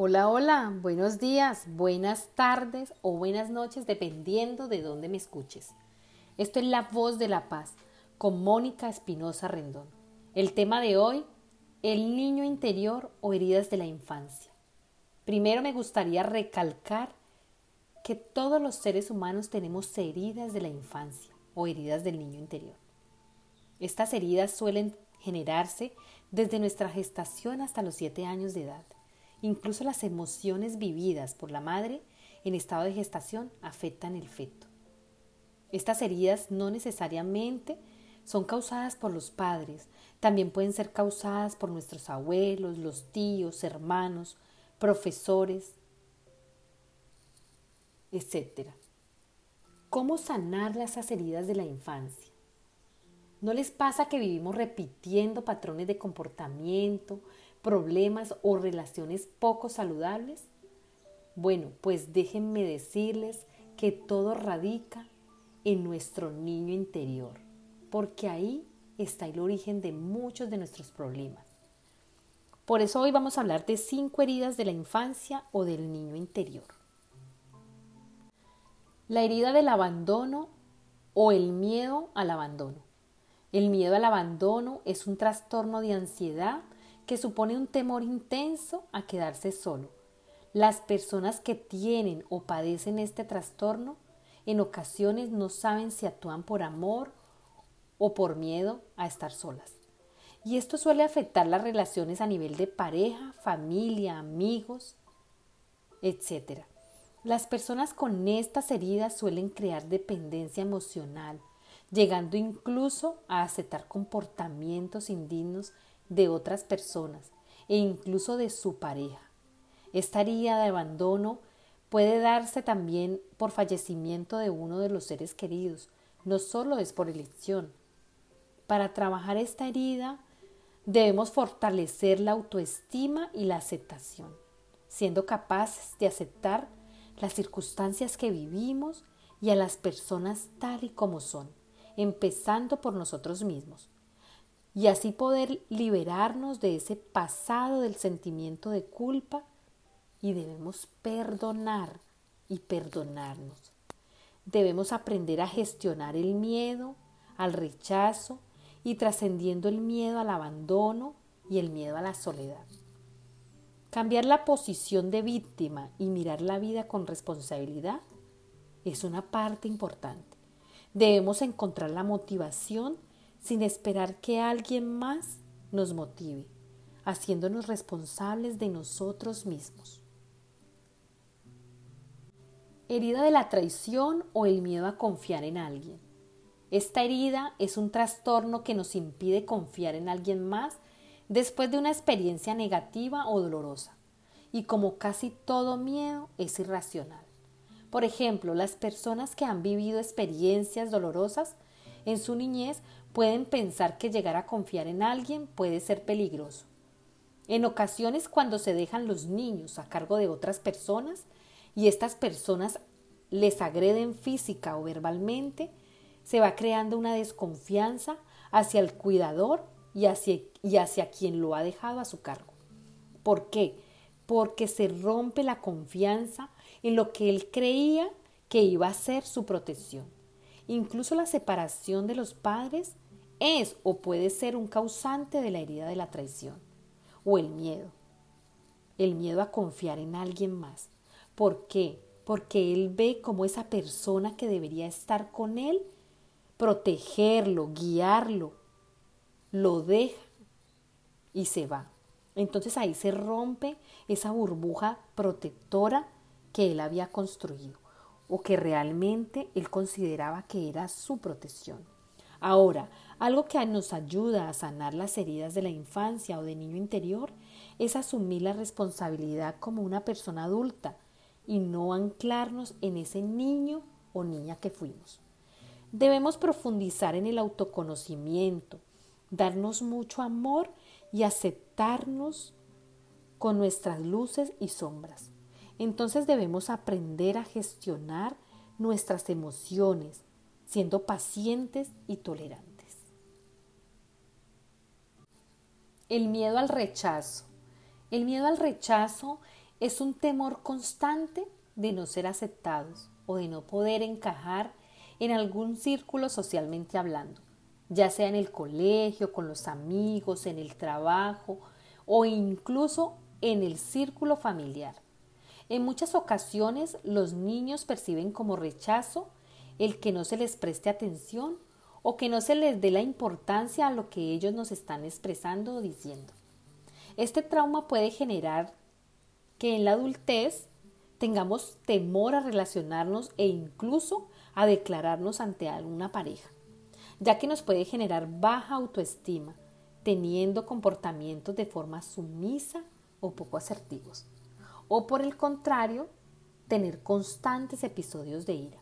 Hola, hola, buenos días, buenas tardes o buenas noches, dependiendo de dónde me escuches. Esto es La Voz de la Paz con Mónica Espinosa Rendón. El tema de hoy, el niño interior o heridas de la infancia. Primero me gustaría recalcar que todos los seres humanos tenemos heridas de la infancia o heridas del niño interior. Estas heridas suelen generarse desde nuestra gestación hasta los siete años de edad. Incluso las emociones vividas por la madre en estado de gestación afectan el feto. Estas heridas no necesariamente son causadas por los padres, también pueden ser causadas por nuestros abuelos, los tíos, hermanos, profesores, etc. ¿Cómo sanar esas heridas de la infancia? ¿No les pasa que vivimos repitiendo patrones de comportamiento, problemas o relaciones poco saludables? Bueno, pues déjenme decirles que todo radica en nuestro niño interior, porque ahí está el origen de muchos de nuestros problemas. Por eso hoy vamos a hablar de cinco heridas de la infancia o del niño interior. La herida del abandono o el miedo al abandono. El miedo al abandono es un trastorno de ansiedad que supone un temor intenso a quedarse solo. Las personas que tienen o padecen este trastorno en ocasiones no saben si actúan por amor o por miedo a estar solas. Y esto suele afectar las relaciones a nivel de pareja, familia, amigos, etc. Las personas con estas heridas suelen crear dependencia emocional, llegando incluso a aceptar comportamientos indignos de otras personas e incluso de su pareja. Esta herida de abandono puede darse también por fallecimiento de uno de los seres queridos, no solo es por elección. Para trabajar esta herida debemos fortalecer la autoestima y la aceptación, siendo capaces de aceptar las circunstancias que vivimos y a las personas tal y como son, empezando por nosotros mismos y así poder liberarnos de ese pasado del sentimiento de culpa y debemos perdonar y perdonarnos. Debemos aprender a gestionar el miedo, al rechazo y trascendiendo el miedo al abandono y el miedo a la soledad. Cambiar la posición de víctima y mirar la vida con responsabilidad es una parte importante. Debemos encontrar la motivación sin esperar que alguien más nos motive, haciéndonos responsables de nosotros mismos. Herida de la traición o el miedo a confiar en alguien. Esta herida es un trastorno que nos impide confiar en alguien más después de una experiencia negativa o dolorosa, y como casi todo miedo es irracional. Por ejemplo, las personas que han vivido experiencias dolorosas en su niñez pueden pensar que llegar a confiar en alguien puede ser peligroso. En ocasiones cuando se dejan los niños a cargo de otras personas y estas personas les agreden física o verbalmente, se va creando una desconfianza hacia el cuidador y hacia, y hacia quien lo ha dejado a su cargo. ¿Por qué? Porque se rompe la confianza en lo que él creía que iba a ser su protección. Incluso la separación de los padres es o puede ser un causante de la herida de la traición o el miedo. El miedo a confiar en alguien más. ¿Por qué? Porque él ve como esa persona que debería estar con él, protegerlo, guiarlo, lo deja y se va. Entonces ahí se rompe esa burbuja protectora que él había construido o que realmente él consideraba que era su protección. Ahora, algo que nos ayuda a sanar las heridas de la infancia o de niño interior es asumir la responsabilidad como una persona adulta y no anclarnos en ese niño o niña que fuimos. Debemos profundizar en el autoconocimiento, darnos mucho amor y aceptarnos con nuestras luces y sombras. Entonces debemos aprender a gestionar nuestras emociones, siendo pacientes y tolerantes. El miedo al rechazo. El miedo al rechazo es un temor constante de no ser aceptados o de no poder encajar en algún círculo socialmente hablando, ya sea en el colegio, con los amigos, en el trabajo o incluso en el círculo familiar. En muchas ocasiones los niños perciben como rechazo el que no se les preste atención o que no se les dé la importancia a lo que ellos nos están expresando o diciendo. Este trauma puede generar que en la adultez tengamos temor a relacionarnos e incluso a declararnos ante alguna pareja, ya que nos puede generar baja autoestima, teniendo comportamientos de forma sumisa o poco asertivos o por el contrario, tener constantes episodios de ira.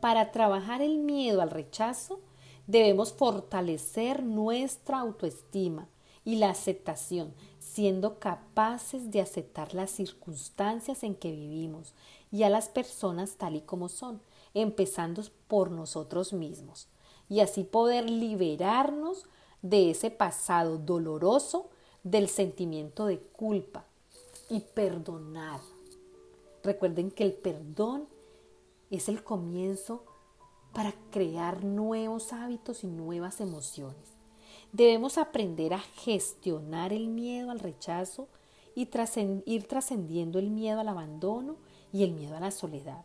Para trabajar el miedo al rechazo, debemos fortalecer nuestra autoestima y la aceptación, siendo capaces de aceptar las circunstancias en que vivimos y a las personas tal y como son, empezando por nosotros mismos, y así poder liberarnos de ese pasado doloroso del sentimiento de culpa, y perdonar. Recuerden que el perdón es el comienzo para crear nuevos hábitos y nuevas emociones. Debemos aprender a gestionar el miedo al rechazo y ir trascendiendo el miedo al abandono y el miedo a la soledad,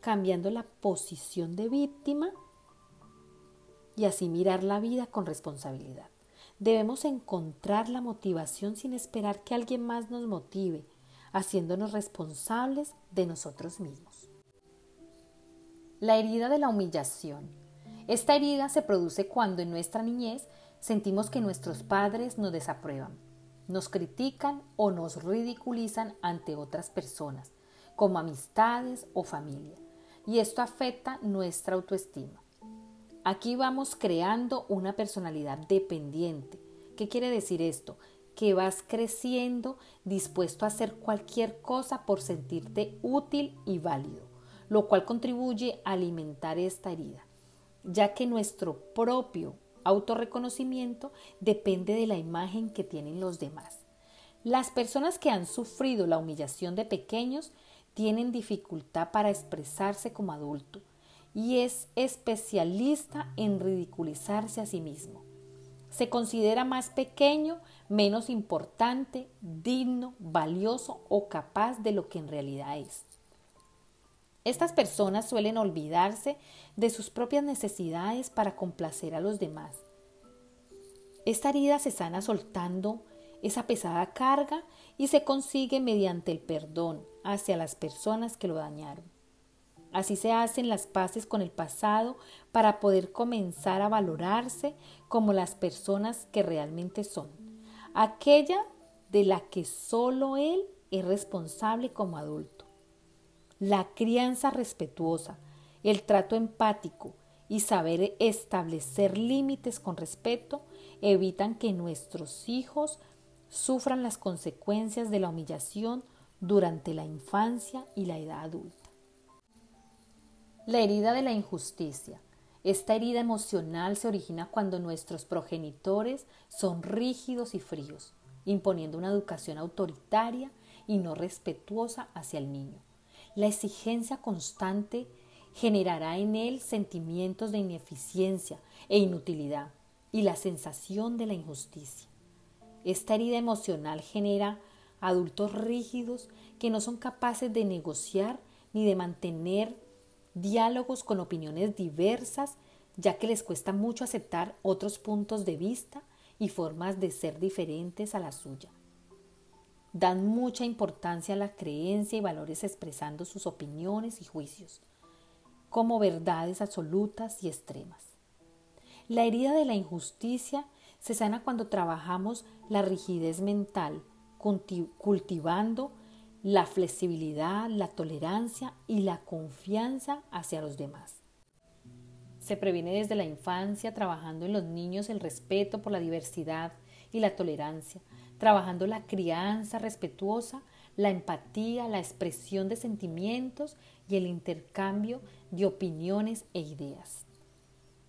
cambiando la posición de víctima y así mirar la vida con responsabilidad. Debemos encontrar la motivación sin esperar que alguien más nos motive, haciéndonos responsables de nosotros mismos. La herida de la humillación. Esta herida se produce cuando en nuestra niñez sentimos que nuestros padres nos desaprueban, nos critican o nos ridiculizan ante otras personas, como amistades o familia, y esto afecta nuestra autoestima. Aquí vamos creando una personalidad dependiente. ¿Qué quiere decir esto? Que vas creciendo dispuesto a hacer cualquier cosa por sentirte útil y válido, lo cual contribuye a alimentar esta herida, ya que nuestro propio autorreconocimiento depende de la imagen que tienen los demás. Las personas que han sufrido la humillación de pequeños tienen dificultad para expresarse como adulto y es especialista en ridiculizarse a sí mismo. Se considera más pequeño, menos importante, digno, valioso o capaz de lo que en realidad es. Estas personas suelen olvidarse de sus propias necesidades para complacer a los demás. Esta herida se sana soltando esa pesada carga y se consigue mediante el perdón hacia las personas que lo dañaron. Así se hacen las paces con el pasado para poder comenzar a valorarse como las personas que realmente son, aquella de la que solo él es responsable como adulto. La crianza respetuosa, el trato empático y saber establecer límites con respeto evitan que nuestros hijos sufran las consecuencias de la humillación durante la infancia y la edad adulta. La herida de la injusticia. Esta herida emocional se origina cuando nuestros progenitores son rígidos y fríos, imponiendo una educación autoritaria y no respetuosa hacia el niño. La exigencia constante generará en él sentimientos de ineficiencia e inutilidad y la sensación de la injusticia. Esta herida emocional genera adultos rígidos que no son capaces de negociar ni de mantener diálogos con opiniones diversas, ya que les cuesta mucho aceptar otros puntos de vista y formas de ser diferentes a la suya. Dan mucha importancia a la creencia y valores expresando sus opiniones y juicios como verdades absolutas y extremas. La herida de la injusticia se sana cuando trabajamos la rigidez mental, cultivando la flexibilidad, la tolerancia y la confianza hacia los demás. Se previene desde la infancia trabajando en los niños el respeto por la diversidad y la tolerancia, trabajando la crianza respetuosa, la empatía, la expresión de sentimientos y el intercambio de opiniones e ideas.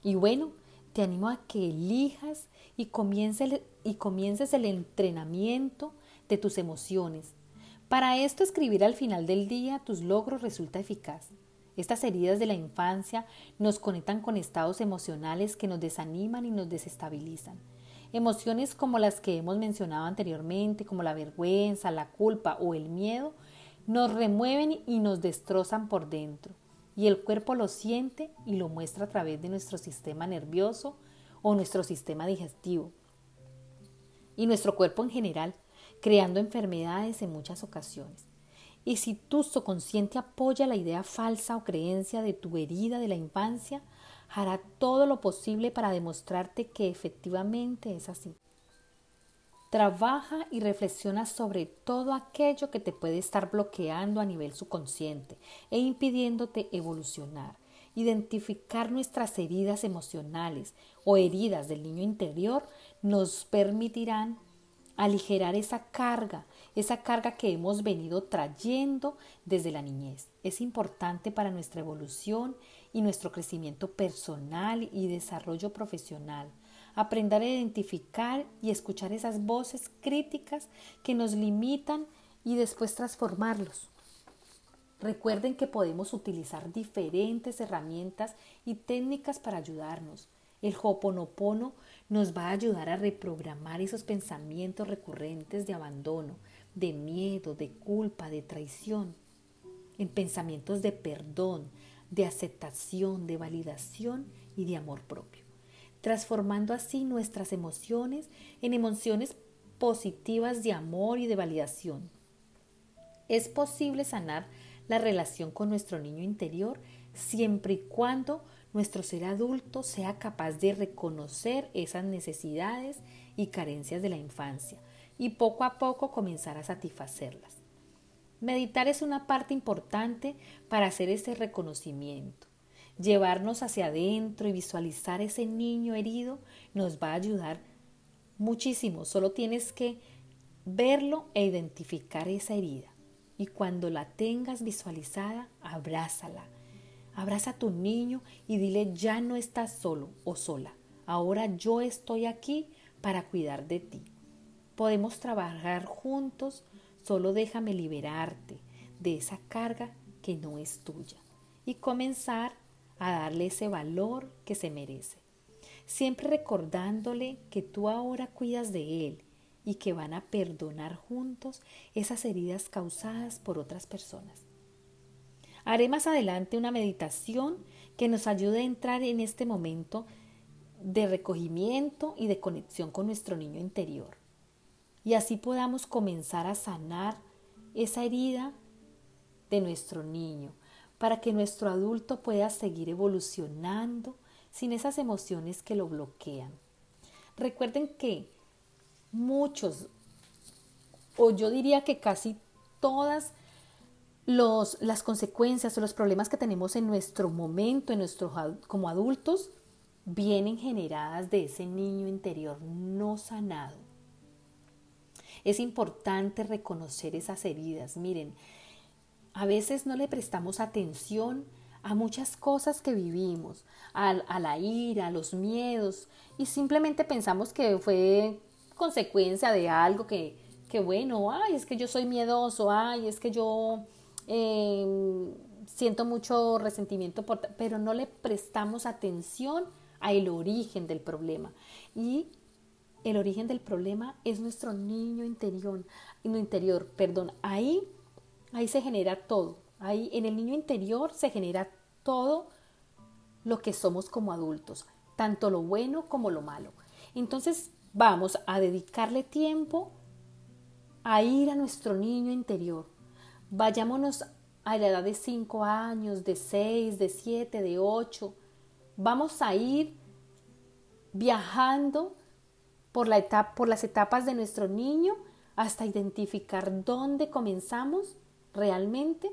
Y bueno, te animo a que elijas y comiences, y comiences el entrenamiento de tus emociones Para esto escribir al final del día tus logros resulta eficaz. Estas heridas de la infancia nos conectan con estados emocionales que nos desaniman y nos desestabilizan. Emociones como las que hemos mencionado anteriormente, como la vergüenza, la culpa o el miedo, nos remueven y nos destrozan por dentro. Y el cuerpo lo siente y lo muestra a través de nuestro sistema nervioso o nuestro sistema digestivo. Y nuestro cuerpo en general, creando enfermedades en muchas ocasiones. Y si tu subconsciente apoya la idea falsa o creencia de tu herida de la infancia, hará todo lo posible para demostrarte que efectivamente es así. Trabaja y reflexiona sobre todo aquello que te puede estar bloqueando a nivel subconsciente e impidiéndote evolucionar. Identificar nuestras heridas emocionales o heridas del niño interior nos permitirán aligerar esa carga, esa carga que hemos venido trayendo desde la niñez. Es importante para nuestra evolución y nuestro crecimiento personal y desarrollo profesional. Aprender a identificar y escuchar esas voces críticas que nos limitan y después transformarlos. Recuerden que podemos utilizar diferentes herramientas y técnicas para ayudarnos. El Hoponopono nos va a ayudar a reprogramar esos pensamientos recurrentes de abandono, de miedo, de culpa, de traición, en pensamientos de perdón, de aceptación, de validación y de amor propio, transformando así nuestras emociones en emociones positivas de amor y de validación. Es posible sanar la relación con nuestro niño interior siempre y cuando nuestro ser adulto sea capaz de reconocer esas necesidades y carencias de la infancia y poco a poco comenzar a satisfacerlas. Meditar es una parte importante para hacer ese reconocimiento. Llevarnos hacia adentro y visualizar ese niño herido nos va a ayudar muchísimo. Solo tienes que verlo e identificar esa herida. Y cuando la tengas visualizada, abrázala, Abraza a tu niño y dile ya no estás solo o sola. Ahora yo estoy aquí para cuidar de ti. Podemos trabajar juntos, solo déjame liberarte de esa carga que no es tuya y comenzar a darle ese valor que se merece. Siempre recordándole que tú ahora cuidas de él y que van a perdonar juntos esas heridas causadas por otras personas. Haré más adelante una meditación que nos ayude a entrar en este momento de recogimiento y de conexión con nuestro niño interior. Y así podamos comenzar a sanar esa herida de nuestro niño, para que nuestro adulto pueda seguir evolucionando sin esas emociones que lo bloquean. Recuerden que muchos, o yo diría que casi todas los, las consecuencias o los problemas que tenemos en nuestro momento, en nuestro, como adultos, vienen generadas de ese niño interior no sanado. Es importante reconocer esas heridas. Miren, a veces no le prestamos atención a muchas cosas que vivimos, a, a la ira, a los miedos, y simplemente pensamos que fue consecuencia de algo que, que bueno, ay, es que yo soy miedoso, ay, es que yo Em, siento mucho resentimiento, por, pero no le prestamos atención al origen del problema. Y el origen del problema es nuestro niño interior, interior, perdón, ahí, ahí se genera todo. Ahí en el niño interior se genera todo lo que somos como adultos, tanto lo bueno como lo malo. Entonces vamos a dedicarle tiempo a ir a nuestro niño interior, Vayámonos a la edad de 5 años, de 6, de 7, de 8. Vamos a ir viajando por, la etapa, por las etapas de nuestro niño hasta identificar dónde comenzamos realmente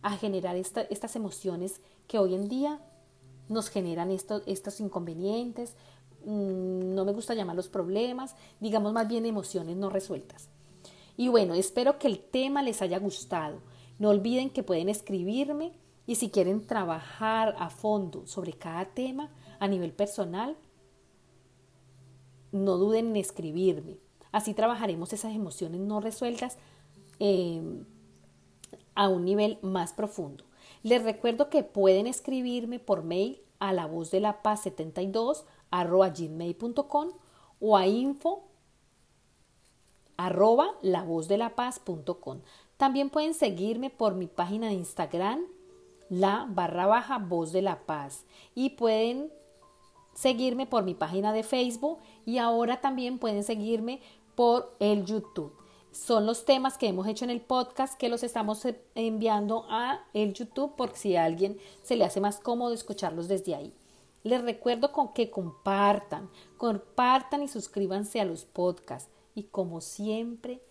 a generar estas emociones que hoy en día nos generan estos inconvenientes, mm, no me gusta llamarlos problemas, digamos más bien emociones no resueltas. Y bueno, espero que el tema les haya gustado. No olviden que pueden escribirme y si quieren trabajar a fondo sobre cada tema a nivel personal, no duden en escribirme. Así trabajaremos esas emociones no resueltas em, a un nivel más profundo. Les recuerdo que pueden escribirme por mail a la voz de la paz 72 arroba gmail.com o a info arroba la voz de la paz.com. También pueden seguirme por mi página de Instagram, la barra baja voz de la paz. Y pueden seguirme por mi página de Facebook y ahora también pueden seguirme por el YouTube. Son los temas que hemos hecho en el podcast que los estamos enviando a el YouTube por si a alguien se le hace más cómodo escucharlos desde ahí. Les recuerdo con que compartan, compartan y suscríbanse a los podcasts. Y como siempre,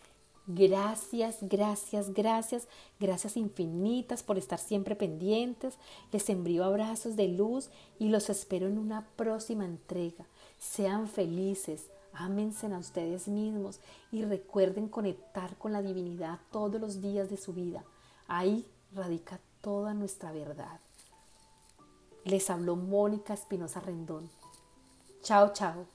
gracias, gracias, gracias, gracias infinitas por estar siempre pendientes. Les envío abrazos de luz y los espero en una próxima entrega. Sean felices, ámense a ustedes mismos y recuerden conectar con la divinidad todos los días de su vida. Ahí radica toda nuestra verdad. Les habló Mónica Espinosa Rendón. Chao, chao.